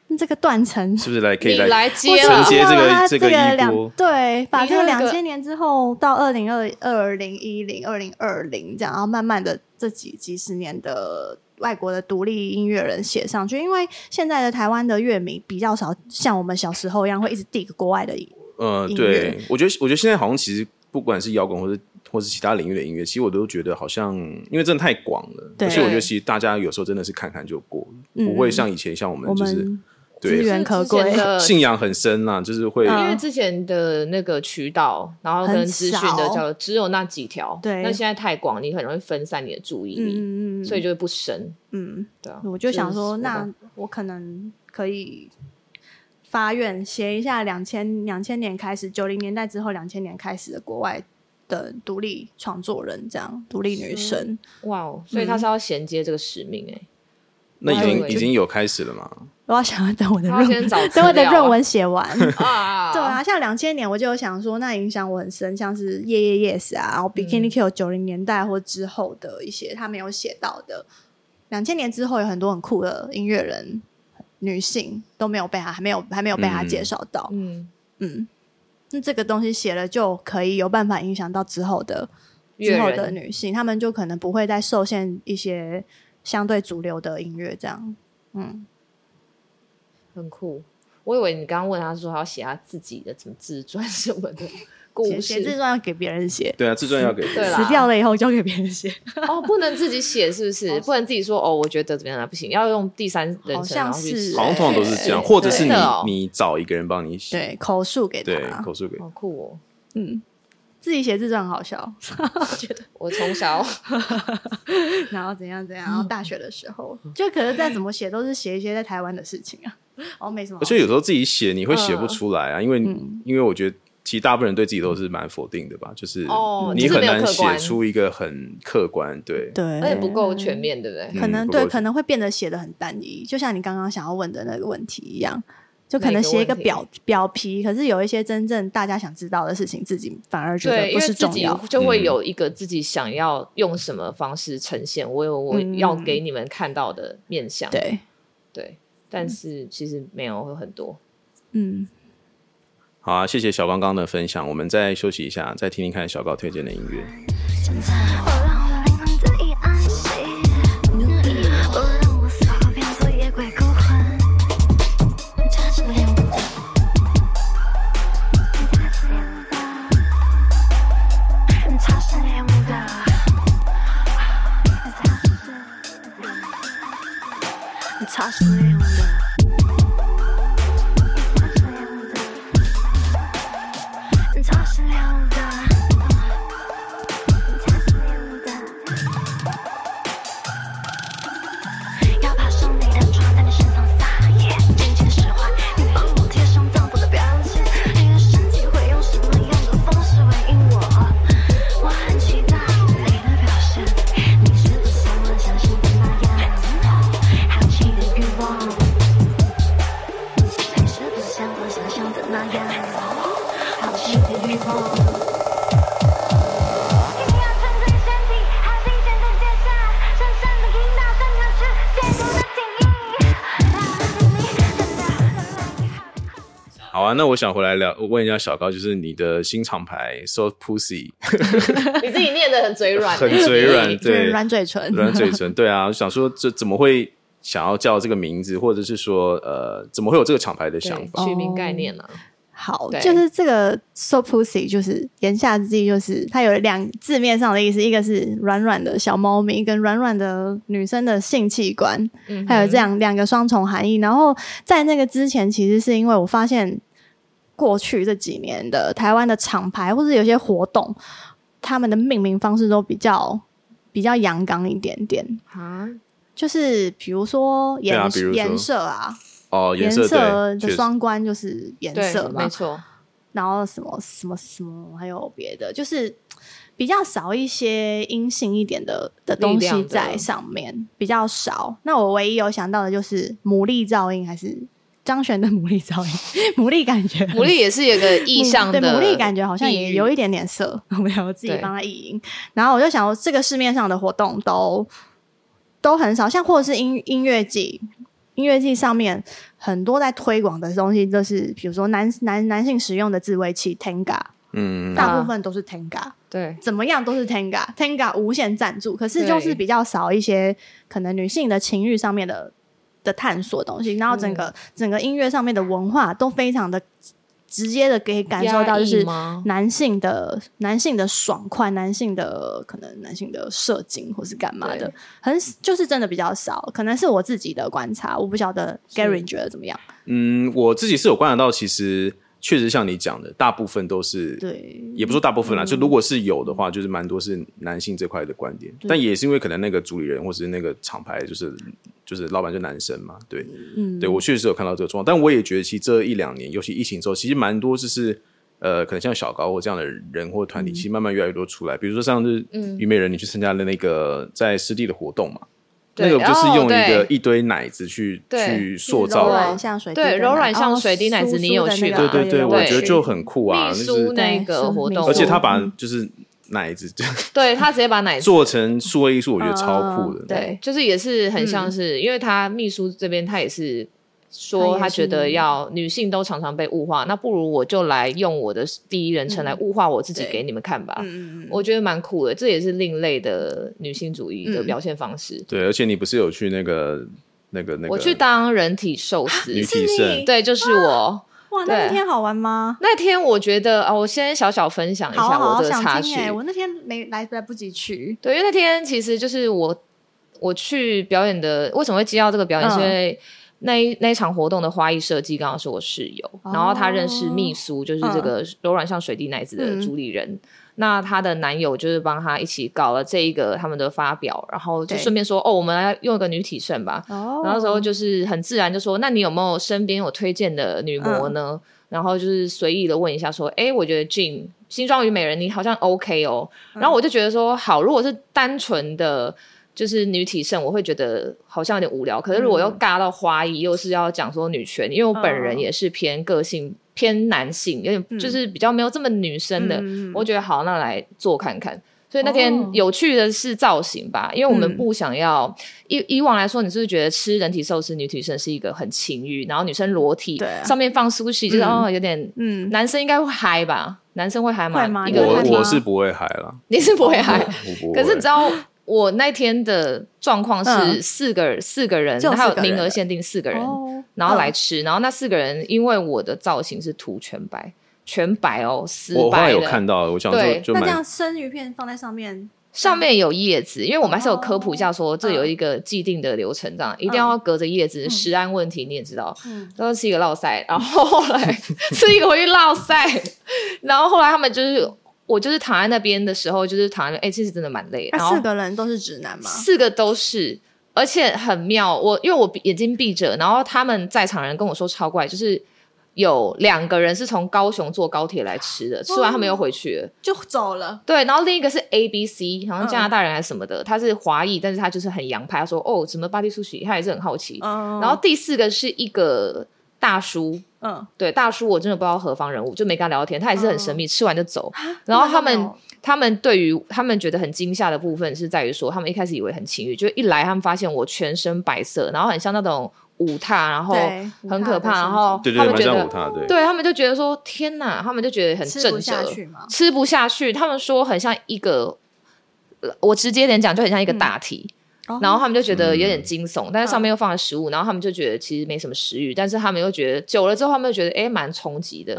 那这个断层是不是来可以来，来接了接这个这个两对，把这个两千年之后到二零二二零一零二零二零这样，然后慢慢的这几几十年的外国的独立音乐人写上去，因为现在的台湾的乐迷比较少像我们小时候一样会一直 dig 国外的音乐，呃，对我觉得我觉得现在好像其实。不管是摇滚，或者或是其他领域的音乐，其实我都觉得好像，因为真的太广了，而且我觉得其实大家有时候真的是看看就过，不会像以前像我们就是资源可贵，信仰很深呐，就是会因为之前的那个渠道，然后跟资讯的叫只有那几条，对，那现在太广，你很容易分散你的注意力，所以就会不深，嗯，对啊，我就想说，那我可能可以。发愿写一下两千两千年开始，九零年代之后两千年开始的国外的独立创作人，这样独立女神，哇哦！所以他是要衔接这个使命哎、欸。那已经已经有开始了吗？我要想要等我的论，等我的论文写完。<laughs> <laughs> 对啊，像两千年我就有想说，那影响我很深，像是 Yeah Yeah Yes 啊，然后 Bikini Kill 九零年代或之后的一些他没有写到的。两千年之后有很多很酷的音乐人。女性都没有被他还没有还没有被他介绍到，嗯嗯，那这个东西写了就可以有办法影响到之后的之后的女性，他们就可能不会再受限一些相对主流的音乐，这样，嗯，很酷。我以为你刚刚问他说他要写他自己的什么自传什么的。写自传要给别人写，对啊，自传要给别人死掉了以后交给别人写。哦，不能自己写，是不是？不能自己说哦，我觉得怎么样啊？不行，要用第三人称，好像是，好像通常都是这样，或者是你你找一个人帮你写，对，口述给他，对，口述给，好酷哦。嗯，自己写自传很好笑，<laughs> 觉得 <laughs> 我从小，<laughs> 然后怎样怎样，然后大学的时候，就可是再怎么写都是写一些在台湾的事情啊，哦，没什么。而且有时候自己写你会写不出来啊，因为因为我觉得。其实大部分人对自己都是蛮否定的吧，就是你很难写出一个很客观，对。对，而且不够全面，对不对？可能对，可能会变得写的很单一，就像你刚刚想要问的那个问题一样，就可能写一个表表皮，可是有一些真正大家想知道的事情，自己反而觉得不是重要，就会有一个自己想要用什么方式呈现，我有我要给你们看到的面相，对。对，但是其实没有会很多，嗯。好啊，谢谢小刚刚的分享。我们再休息一下，再听听看小高推荐的音乐。我想回来聊，我问一下小高，就是你的新厂牌 So Pussy，<laughs> 你自己念的很嘴软，很嘴软，<laughs> 对，软嘴唇，软嘴唇，对啊，我想说这怎么会想要叫这个名字，或者是说呃，怎么会有这个厂牌的想法？取名概念呢？好，就是这个 so pussy，就是言下之意就是它有两字面上的意思，一个是软软的小猫咪，跟软软的女生的性器官，嗯、还有这样两个双重含义。然后在那个之前，其实是因为我发现过去这几年的台湾的厂牌或者有些活动，他们的命名方式都比较比较阳刚一点点啊，就是比如说颜颜色啊。哦，颜色，色的双关就是颜色嘛，没错。然后什么什么什么，还有别的，就是比较少一些阴性一点的的东西在上面，比较少。那我唯一有想到的就是牡蛎噪音，还是张悬的牡蛎噪音？<laughs> 牡蛎感觉，牡蛎也是有个意象的，对，牡蛎感觉好像也有一点点色。<laughs> 我没有自己帮他意淫。然后我就想，这个市面上的活动都都很少，像或者是音音乐季。音乐季上面很多在推广的东西，就是比如说男男男性使用的自慰器 Tenga，嗯，大部分都是 Tenga，对，怎么样都是 Tenga，Tenga 无限赞助，可是就是比较少一些可能女性的情欲上面的的探索东西，然后整个、嗯、整个音乐上面的文化都非常的。直接的可以感受到，就是男性的男性的爽快，男性的可能男性的射精或是干嘛的，很就是真的比较少，可能是我自己的观察，我不晓得 Gary 觉得怎么样？嗯，我自己是有观察到，其实。确实像你讲的，大部分都是对，也不说大部分啦，嗯、就如果是有的话，就是蛮多是男性这块的观点，但也是因为可能那个主理人或是那个厂牌，就是就是老板就男生嘛，对，嗯，对我确实有看到这个状况，但我也觉得其实这一两年，尤其疫情之后，其实蛮多就是呃，可能像小高或这样的人或团体，其实慢慢越来越多出来，比如说上次虞美人你去参加了那个在湿地的活动嘛。那个就是用一个一堆奶子去去塑造，柔软像水对柔软像水滴奶子，你有去？对对对，我觉得就很酷啊！秘书那个活动，而且他把就是奶子，<laughs> 对他直接把奶子 <laughs> 做成数位艺术，我觉得超酷的。对，就是也是很像是，因为他秘书这边他也是。说他觉得要女性都常常被物化，那不如我就来用我的第一人称来物化我自己给你们看吧。嗯，我觉得蛮酷的，这也是另类的女性主义的表现方式。嗯、对，而且你不是有去那个那个那个？我去当人体寿司，女体盛，对，就是我。哇，那天好玩吗？那天我觉得啊，我先小小分享一下我的插曲。我那天没来来不及去，对，因为那天其实就是我我去表演的，为什么会接到这个表演？是因为、嗯那一那一场活动的花艺设计刚好是我室友，哦、然后她认识秘书，就是这个柔软像水滴奶子的主理人。嗯、那她的男友就是帮她一起搞了这一个他们的发表，然后就顺便说哦，我们来用一个女体盛吧。哦、然后时候就是很自然就说，那你有没有身边有推荐的女模呢？嗯、然后就是随意的问一下说，哎，我觉得 Jean 新装与美人你好像 OK 哦。嗯、然后我就觉得说，好，如果是单纯的。就是女体盛，我会觉得好像有点无聊。可是如果又尬到花艺，又是要讲说女权，因为我本人也是偏个性偏男性，有点就是比较没有这么女生的。我觉得好，那来做看看。所以那天有趣的是造型吧，因为我们不想要以以往来说，你是不是觉得吃人体寿司女体盛是一个很情欲，然后女生裸体上面放 sushi，就是哦有点嗯，男生应该会嗨吧？男生会嗨吗？我我是不会嗨了，你是不会嗨，可是你知道。我那天的状况是四个、嗯、四个人，还有名额限定四个人，哦、然后来吃。嗯、然后那四个人，因为我的造型是涂全白，全白哦，死白。我后来有看到，我想说对，那这样生鱼片放在上面，上面有叶子，因为我们还是有科普一下，说这有一个既定的流程，这样、嗯、一定要隔着叶子。食安问题你也知道，都是吃一个落塞，然后后来 <laughs> 吃一个回去落塞，然后后来他们就是。我就是躺在那边的时候，就是躺在那，哎、欸，其实真的蛮累。然后四个人都是直男吗？四个都是，而且很妙。我因为我眼睛闭着，然后他们在场人跟我说超怪，就是有两个人是从高雄坐高铁来吃的，吃完他们又回去了，就走了。对，然后另一个是 A B C，好像加拿大人还是什么的，嗯、他是华裔，但是他就是很洋派。他说哦，什么巴蒂苏西，他也是很好奇。嗯、然后第四个是一个大叔。嗯，对，大叔我真的不知道何方人物，就没跟他聊天，他也是很神秘，吃完就走。然后他们他们对于他们觉得很惊吓的部分是在于说，他们一开始以为很情欲，就一来他们发现我全身白色，然后很像那种舞踏，然后很可怕，然后他们觉得对，他们就觉得说天哪，他们就觉得很震慑，吃不下去。他们说很像一个，我直接点讲就很像一个大体。然后他们就觉得有点惊悚，但是上面又放了食物，然后他们就觉得其实没什么食欲，但是他们又觉得久了之后，他们就觉得哎蛮冲击的，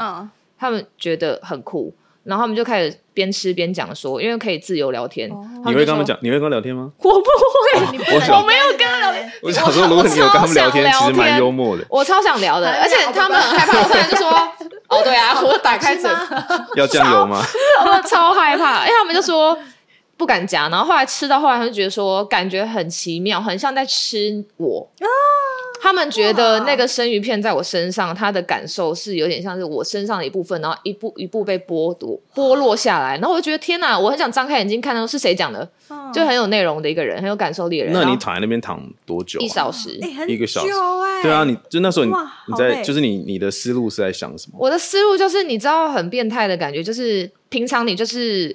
他们觉得很酷。然后他们就开始边吃边讲说，因为可以自由聊天。你会跟他们讲？你会跟他聊天吗？我不会，<laughs> 我没有跟他聊天。我想说，如果你有跟他们聊天，其实蛮幽默的。我超想聊的，而且他们很害怕。我突然就说：“ <laughs> 哦，对啊，我打开嘴要酱油吗？”他们 <laughs> 超害怕，因为他们就说不敢夹。然后后来吃到后来，他就觉得说感觉很奇妙，很像在吃我。他们觉得那个生鱼片在我身上，他的感受是有点像是我身上的一部分，然后一步一步被剥夺、剥落下来。然后我就觉得天哪，我很想张开眼睛看到是谁讲的，就很有内容的一个人，很有感受力的人。那你躺在那边躺多久？一小时，一个小时。对啊，你就那时候你你在，就是你你的思路是在想什么？我的思路就是你知道很变态的感觉，就是平常你就是。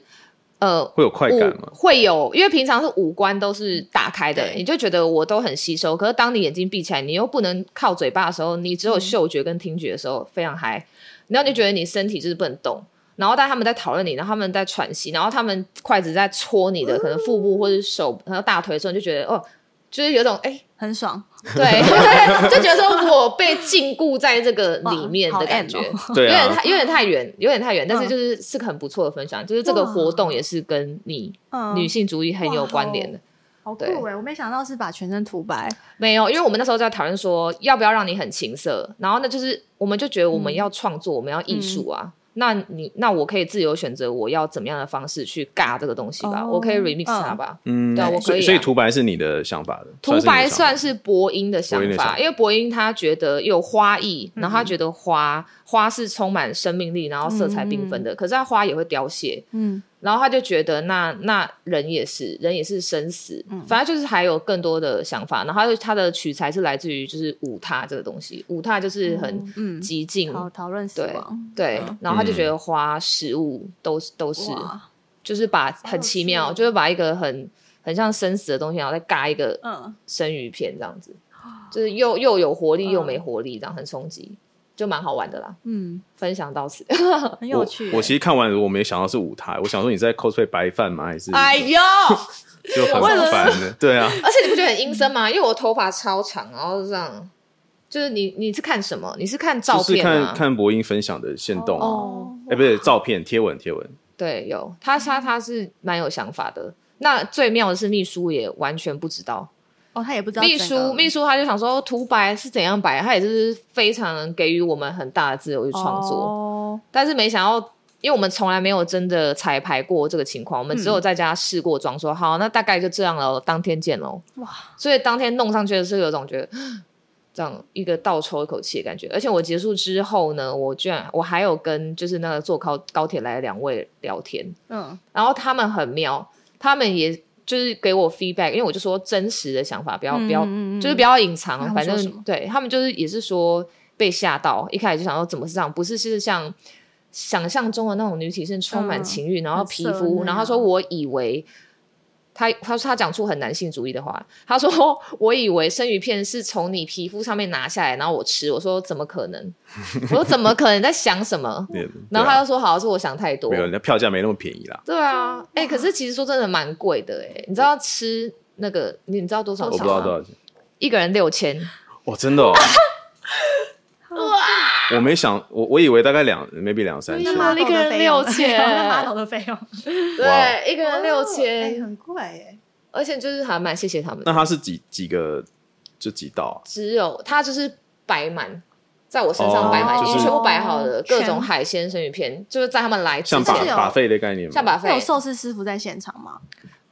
呃，会有快感吗？会有，因为平常是五官都是打开的，你就觉得我都很吸收。可是当你眼睛闭起来，你又不能靠嘴巴的时候，你只有嗅觉跟听觉的时候，非常嗨。然后你就觉得你身体就是不能动。然后但他们在讨论你，然后他们在喘息，然后他们筷子在戳你的可能腹部或者手，然后大腿的时候，你就觉得哦。就是有种哎，很爽，<laughs> 对，<laughs> 就觉得说我被禁锢在这个里面的感觉，<laughs> 对，有点太有点太远，有点太远，但是就是是个很不错的分享，就是这个活动也是跟你女性主义很有关联的，好酷哎！我没想到是把全身涂白，没有，因为我们那时候在讨论说要不要让你很情色，然后呢，就是我们就觉得我们要创作，我们要艺术啊。那你那我可以自由选择我要怎么样的方式去尬这个东西吧，oh, 我可以 remix 它吧，嗯，对，我可以、啊。所以涂白是你的想法的，涂白算是博音的想法，因为博音他觉得有花艺，然后他觉得花、嗯、花是充满生命力，然后色彩缤纷的，嗯、可是它花也会凋谢，嗯。然后他就觉得那，那那人也是，人也是生死，嗯、反正就是还有更多的想法。然后他就他的取材是来自于就是舞踏这个东西，舞踏就是很激进，讨讨论死亡，对。然后他就觉得花食物都都是，就是把很奇妙，就是把一个很很像生死的东西，然后再嘎一个生鱼片这样子，嗯、就是又又有活力又没活力，这样很冲击。就蛮好玩的啦，嗯，分享到此，<laughs> 很有趣。我其实看完，我没想到是舞台，我想说你在 cosplay 白饭吗？还是？哎呦，就很烦的，<laughs> 对啊。而且你不觉得很阴森吗？因为我头发超长，然后这样，就是你你是看什么？你是看照片吗？看看博音分享的线动哦，哎，不是，照片贴文贴文。对，有他他他是蛮有想法的。那最妙的是秘书也完全不知道。哦，他也不知道秘书，秘书他就想说涂白是怎样白，他也是非常给予我们很大的自由去创作。哦，但是没想到，因为我们从来没有真的彩排过这个情况，我们只有在家试过妆，说、嗯、好，那大概就这样了，当天见喽。哇！所以当天弄上去的时候，有种觉得 <sniffs> 这样一个倒抽一口气的感觉。而且我结束之后呢，我居然我还有跟就是那个坐高高铁来的两位聊天，嗯，然后他们很妙，他们也。就是给我 feedback，因为我就说真实的想法，不要、嗯、不要，就是不要隐藏。嗯、反正对他们就是也是说被吓到，一开始就想说怎么是这样，不是是像想象中的那种女体盛充满情欲，嗯、然后皮肤，然后他说我以为。他他说他讲出很男性主义的话。他说：“我以为生鱼片是从你皮肤上面拿下来，然后我吃。”我说：“怎么可能？”我说：“怎么可能？在想什么？”然后他就说：“好像是我想太多。”没有，那票价没那么便宜啦。对啊，哎、欸，可是其实说真的蛮贵的哎。你知道吃那个，你知道多少钱吗？我不知道多少钱，一个人六千。哇，真的哦。<laughs> 哇！<laughs> 我没想，我我以为大概两，maybe 两三千。一个人六千，<laughs> 那马桶的费用。对，一个人六千，很贵哎。而且就是还蛮谢谢他们。那他是几几个？就几道？只有他就是摆满，在我身上摆满，已经全部摆好的各种海鲜生鱼片，就是在他们来之前。像把费的概念吗？像把费。有寿司师傅在现场吗？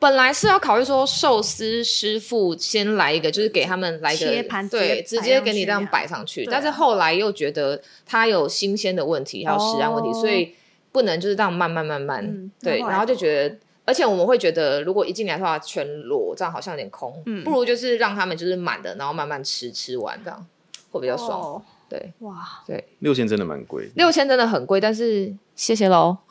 本来是要考虑说寿司师傅先来一个，就是给他们来个切盘，对，直接给你这样摆上去。但是后来又觉得它有新鲜的问题，还有食安问题，所以不能就是这样慢慢慢慢。对，然后就觉得，而且我们会觉得，如果一进来的话全裸，这样好像有点空。不如就是让他们就是满的，然后慢慢吃，吃完这样会比较爽。对，哇，对，六千真的蛮贵，六千真的很贵，但是谢谢喽。<laughs>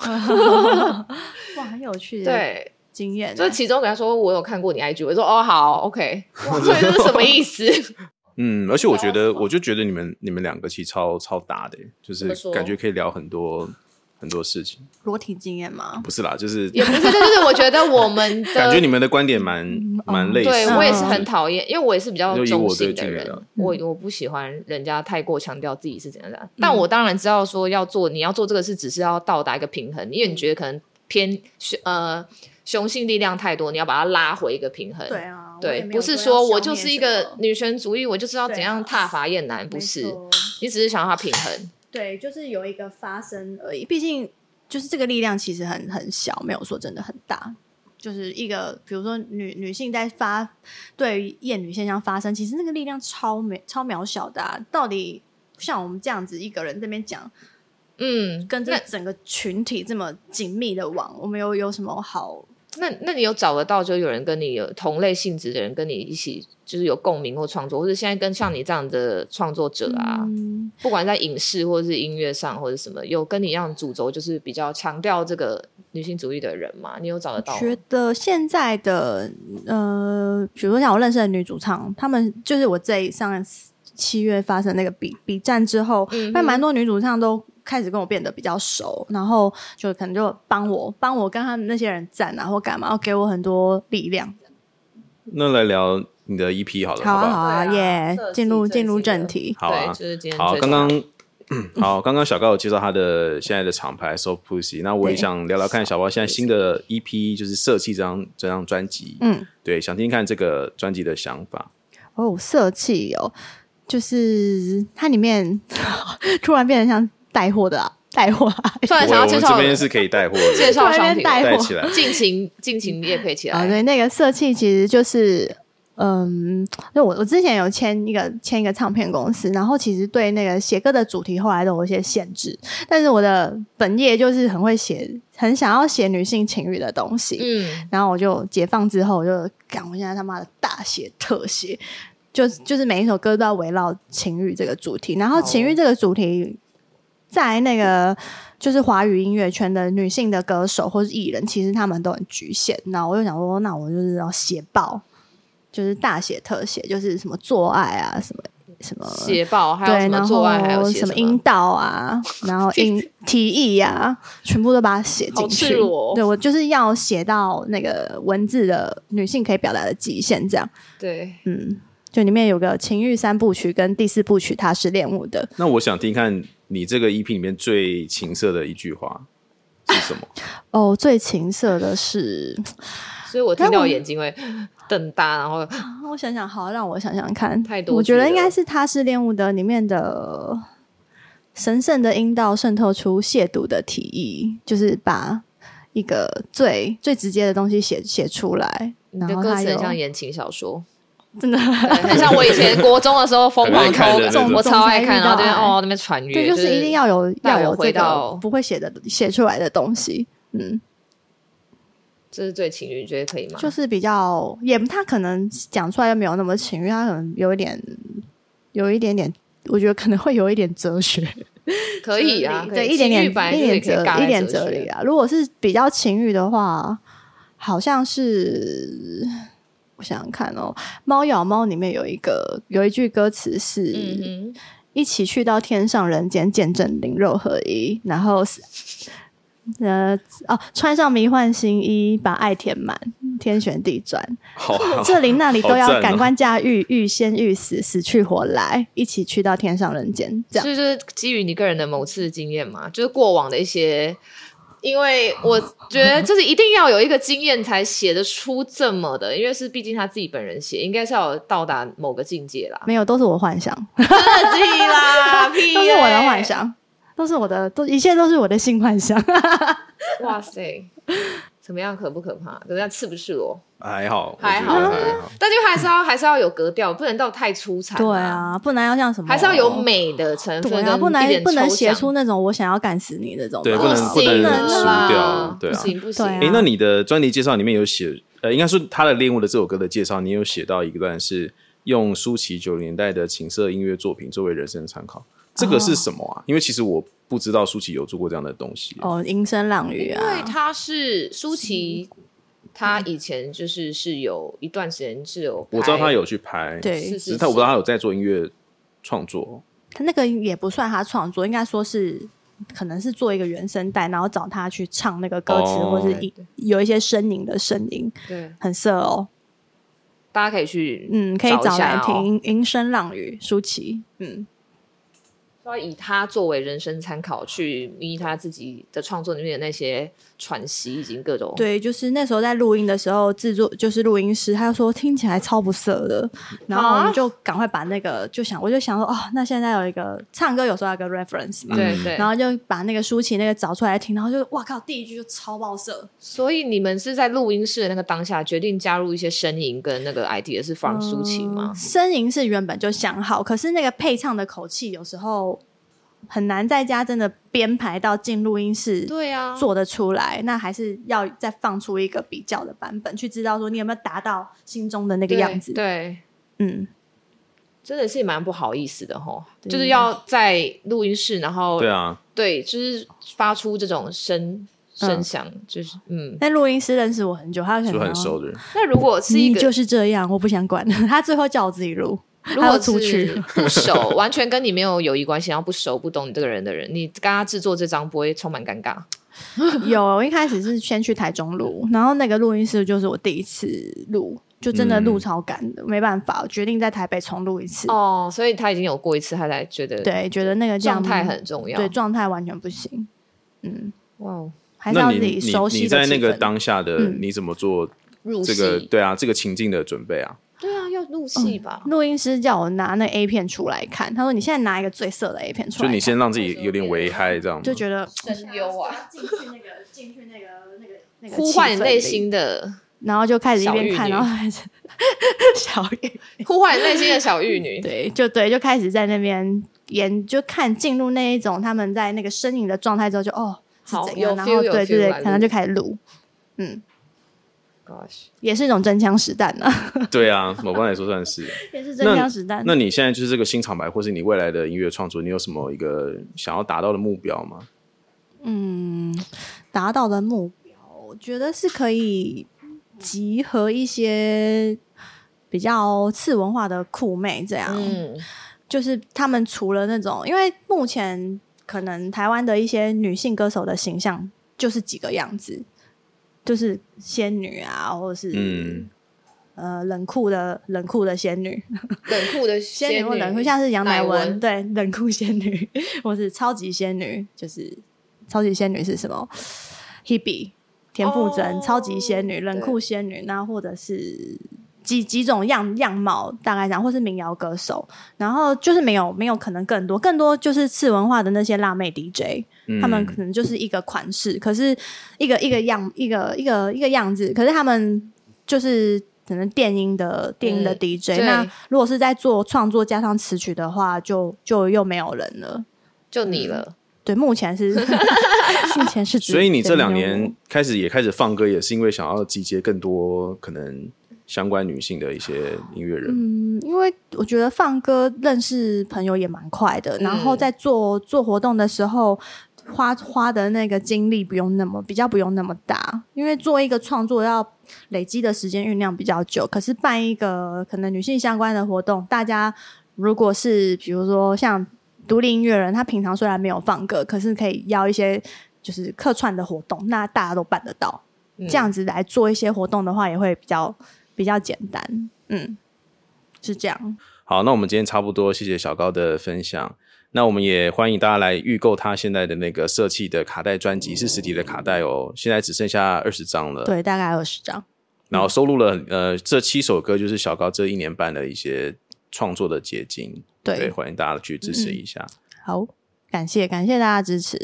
哇，很有趣。对。经验，就是其中跟他说，我有看过你 IG，我说哦好，OK，<laughs> 所以这是什么意思？<laughs> 嗯，而且我觉得，我就觉得你们你们两个其实超超搭的，就是感觉可以聊很多很多事情。裸体经验吗？不是啦，就是也不是，就是我觉得我们的 <laughs> 感觉你们的观点蛮蛮类似。对我也是很讨厌，因为我也是比较中性的人，我我我不喜欢人家太过强调自己是怎样的。但我当然知道说要做，你要做这个事，只是要到达一个平衡，因为你觉得可能偏呃。雄性力量太多，你要把它拉回一个平衡。对啊，对，不是说我就是一个女权主义，我就知道怎样挞伐厌男，不是，你只是想要它平衡。对，就是有一个发生而已。毕竟，就是这个力量其实很很小，没有说真的很大。就是一个，比如说女女性在发对于厌女现象发生，其实那个力量超渺超渺小的啊。到底像我们这样子一个人这边讲，嗯，跟这整个群体这么紧密的网，我们有有什么好？那那你有找得到，就有人跟你有同类性质的人跟你一起，就是有共鸣或创作，或者现在跟像你这样的创作者啊，嗯、不管在影视或者是音乐上或者什么，有跟你一样主轴，就是比较强调这个女性主义的人吗？你有找得到吗？觉得现在的呃，比如说像我认识的女主唱，她们就是我这上七月发生那个比比战之后，嗯哼，还蛮多女主唱都。开始跟我变得比较熟，然后就可能就帮我帮我跟他们那些人站啊，或干嘛，然后给我很多力量。那来聊你的 EP 好了，好啊好啊，耶！进入进入正题，好啊，好，刚刚 <clears throat> 好，刚刚小高有介绍他的现在的厂牌 Soft Pussy，那我也想聊聊看小高现在新的 EP 就是色气这张这张专辑，嗯，对，想听听看这个专辑的想法。哦，色气哦，就是它里面 <laughs> 突然变得像。带货的啊，带货啊！<laughs> 突然想要介绍，这边是可以带货的，介绍商品带起来，尽情尽情也可以起来。啊，对，那个色气其实就是，嗯，那我我之前有签一个签一个唱片公司，然后其实对那个写歌的主题后来都有一些限制，但是我的本业就是很会写，很想要写女性情欲的东西，嗯，然后我就解放之后，我就赶，我现在他妈的大写特写，就就是每一首歌都要围绕情欲这个主题，然后情欲这个主题。在那个就是华语音乐圈的女性的歌手或是艺人，其实他们都很局限。那我就想说，那我就是要写爆，就是大写特写，就是什么做爱啊，什么什么写爆，还有什么做爱，还有什么阴道啊，然后阴提议呀，全部都把它写进去。我对我就是要写到那个文字的女性可以表达的极限，这样。对，嗯，就里面有个情欲三部曲跟第四部曲，它是恋物的。那我想听看。你这个 EP 里面最情色的一句话是什么？哦，最情色的是，<laughs> 所以我听到眼睛会瞪大，然后我想想，好，让我想想看。太多，我觉得应该是《他是恋物》的里面的神圣的阴道渗透出亵渎的体意，就是把一个最最直接的东西写写出来。你的歌词很像言情小说。真的很像我以前 <laughs> 国中的时候疯狂偷，我超爱看，然边哦那边传阅，对，就是一定要有要有这个不会写的写出来的东西，嗯，这是最情欲，你觉得可以吗？就是比较也，他可能讲出来又没有那么情欲，他可能有一点，有一点点，我觉得可能会有一点哲学，可以啊，<laughs> 对，一点点一点哲一点哲理啊。如果是比较情欲的话，好像是。我想想看哦，《猫咬猫》里面有一个有一句歌词是：“嗯、一起去到天上人间，见证灵肉合一。”然后，呃，哦，穿上迷幻新衣，把爱填满，天旋地转，<laughs> 好 <laughs> 这里那里都要感官驾驭，欲仙欲死，死去活来，一起去到天上人间。这样就是基于你个人的某次经验嘛，就是过往的一些。因为我觉得就是一定要有一个经验才写得出这么的，因为是毕竟他自己本人写，应该是要到达某个境界啦。没有，都是我幻想，真的屁啦，<laughs> 屁，都是我的幻想，都是我的，都一切都是我的性幻想。<laughs> 哇塞！怎么样，可不可怕？怎么样，刺不刺哦？还好，还好，但就还是要还是要有格调，不能到太出彩。对啊，不能要像什么，还是要有美的成分，不能不能写出那种我想要干死你那种。对，不能不能输掉。对啊，不行不行。哎，那你的专辑介绍里面有写，呃，应该说他的恋物的这首歌的介绍，你有写到一段是用舒淇九零年代的情色音乐作品作为人生参考，这个是什么啊？因为其实我。不知道舒淇有做过这样的东西。哦，音声浪语啊，因为他是舒淇，他以前就是是有一段时间是有，我知道他有去拍，对，只是他我不知道他有在做音乐创作，他那个也不算他创作，应该说是可能是做一个原声带，然后找他去唱那个歌词，哦、或是一有一些呻吟的声音，对，很色哦。大家可以去，嗯，可以找来听《音声浪语》舒淇，嗯。要以他作为人生参考，去迷他自己的创作里面的那些喘息，以及各种对，就是那时候在录音的时候，制作就是录音师，他就说听起来超不色的，然后我们就赶快把那个就想，我就想说哦，那现在有一个唱歌有时候有个 reference 嘛，对对，然后就把那个舒淇那个找出来听，然后就哇靠，第一句就超爆色。所以你们是在录音室的那个当下决定加入一些声音跟那个 idea 是 from 舒淇吗？声音是原本就想好，可是那个配唱的口气有时候。很难在家真的编排到进录音室，对啊，做得出来。那还是要再放出一个比较的版本，去知道说你有没有达到心中的那个样子。对，对嗯，真的是蛮不好意思的吼，就是要在录音室，然后对啊，对，就是发出这种声声响，就是嗯。但录音师认识我很久，他可能很熟的人。那如果是一个就是这样，我不想管他，最后叫我自己录。如果出去不熟，完全跟你没有友谊关系，然后不熟不懂你这个人的人，你跟他制作这张不会充满尴尬？<laughs> 有，我一开始是先去台中录，然后那个录音室就是我第一次录，就真的录超赶的，嗯、没办法，我决定在台北重录一次。哦，所以他已经有过一次，他才觉得对，觉得那个状态很重要，对，状态完全不行。嗯，哇，还是要自己熟悉。你在那个当下的、嗯、你怎么做这个？对啊，这个情境的准备啊。对啊，要录戏吧？录、嗯、音师叫我拿那 A 片出来看，他说：“你现在拿一个最色的 A 片出来，就你先让自己有点危害，这样就觉得声优啊，进去那个进去那个那个那个呼唤你内心的，然后就开始一边看，然后开始 <laughs> 小玉呼唤你内心的小玉女，<laughs> 对，就对，就开始在那边演，就看进入那一种他们在那个呻吟的状态之后就，就哦是怎样，然后对对对，可能就开始录，嗯。” Gosh. 也是一种真枪实弹呢。<laughs> 对啊，某方来说算是。<laughs> 也是真枪实弹。那你现在就是这个新厂牌，或是你未来的音乐创作，你有什么一个想要达到的目标吗？嗯，达到的目标，我觉得是可以集合一些比较次文化的酷妹，这样。嗯，就是他们除了那种，因为目前可能台湾的一些女性歌手的形象就是几个样子。就是仙女啊，或者是、嗯、呃冷酷的冷酷的仙女，冷酷的仙女，仙女或冷酷，像是杨乃文，对，冷酷仙女，<laughs> 或是超级仙女，就是超级仙女是什么？Hebe 田馥甄，超级仙女，冷酷仙女，那或者是。几几种样样貌，大概这样，或是民谣歌手，然后就是没有没有可能更多，更多就是次文化的那些辣妹 DJ，嗯，他们可能就是一个款式，可是一个一个样一个一个一个样子，可是他们就是可能电音的电音的 DJ，嗯，那如果是在做创作加上词曲的话，就就又没有人了，就你了。嗯，对，目前是 <laughs> 目前是，所以你这两年开始也开始放歌，也是因为想要集结更多可能。相关女性的一些音乐人，嗯，因为我觉得放歌认识朋友也蛮快的，嗯、然后在做做活动的时候，花花的那个精力不用那么比较不用那么大，因为做一个创作要累积的时间酝酿比较久。可是办一个可能女性相关的活动，大家如果是比如说像独立音乐人，他平常虽然没有放歌，可是可以邀一些就是客串的活动，那大家都办得到。嗯、这样子来做一些活动的话，也会比较。比较简单，嗯，是这样。好，那我们今天差不多，谢谢小高的分享。那我们也欢迎大家来预购他现在的那个色气的卡带专辑，是实体的卡带哦。现在只剩下二十张了，对，大概二十张。然后收录了呃这七首歌，就是小高这一年半的一些创作的结晶。对，对，欢迎大家去支持一下。嗯、好。感谢感谢大家支持，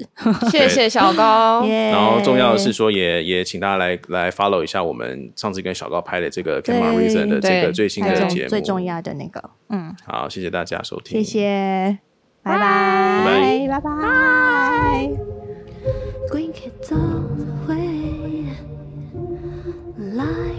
谢谢小高。<laughs> Yeah 然后重要的是说也，也也请大家来来 follow 一下我们上次跟小高拍的这个《Camera Reason》的这个最新的节目，最重要的那个。嗯，好，谢谢大家收听，谢谢，拜拜，拜拜。拜拜。